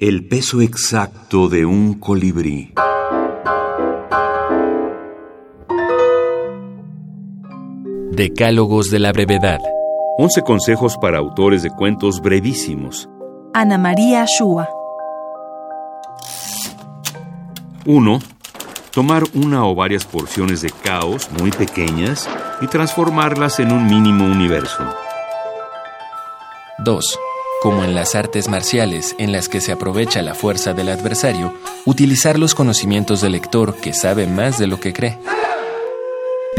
El peso exacto de un colibrí. Decálogos de la brevedad. 11 consejos para autores de cuentos brevísimos. Ana María Shua. 1. Tomar una o varias porciones de caos muy pequeñas y transformarlas en un mínimo universo. 2. Como en las artes marciales en las que se aprovecha la fuerza del adversario, utilizar los conocimientos del lector que sabe más de lo que cree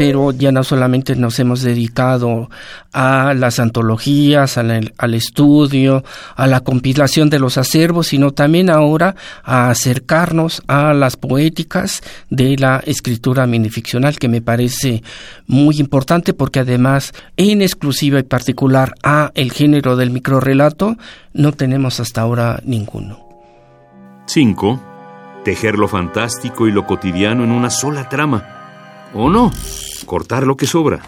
pero ya no solamente nos hemos dedicado a las antologías, al, estudio, a la compilación de los acervos, sino también ahora a acercarnos a las poéticas de la escritura minificcional, que me parece muy importante porque además, en exclusiva y particular a el género del microrelato, no tenemos hasta ahora ninguno. 5. Tejer lo fantástico y lo cotidiano en una sola trama. ¿O no? cortar lo que sobra.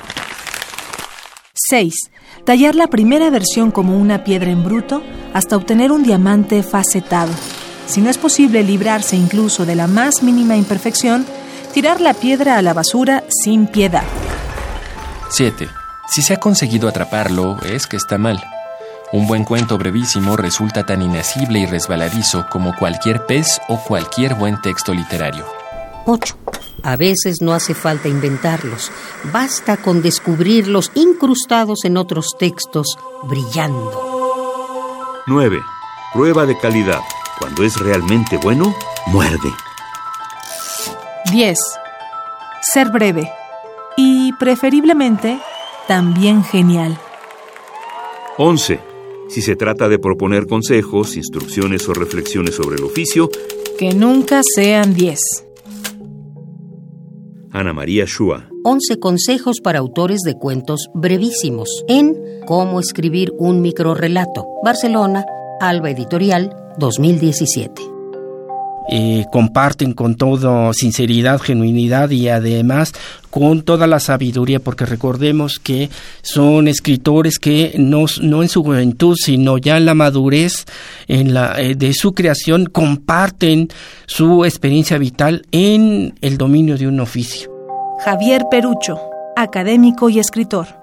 6. Tallar la primera versión como una piedra en bruto hasta obtener un diamante facetado. Si no es posible librarse incluso de la más mínima imperfección, tirar la piedra a la basura sin piedad. 7. Si se ha conseguido atraparlo, es que está mal. Un buen cuento brevísimo resulta tan inasible y resbaladizo como cualquier pez o cualquier buen texto literario. 8. A veces no hace falta inventarlos, basta con descubrirlos incrustados en otros textos brillando. 9. Prueba de calidad. Cuando es realmente bueno, muerde. 10. Ser breve. Y preferiblemente, también genial. 11. Si se trata de proponer consejos, instrucciones o reflexiones sobre el oficio, que nunca sean 10. Ana María Shua. 11 consejos para autores de cuentos brevísimos en Cómo escribir un microrelato. Barcelona, Alba Editorial, 2017. Eh, comparten con toda sinceridad, genuinidad y además con toda la sabiduría, porque recordemos que son escritores que no, no en su juventud, sino ya en la madurez en la, eh, de su creación, comparten su experiencia vital en el dominio de un oficio. Javier Perucho, académico y escritor.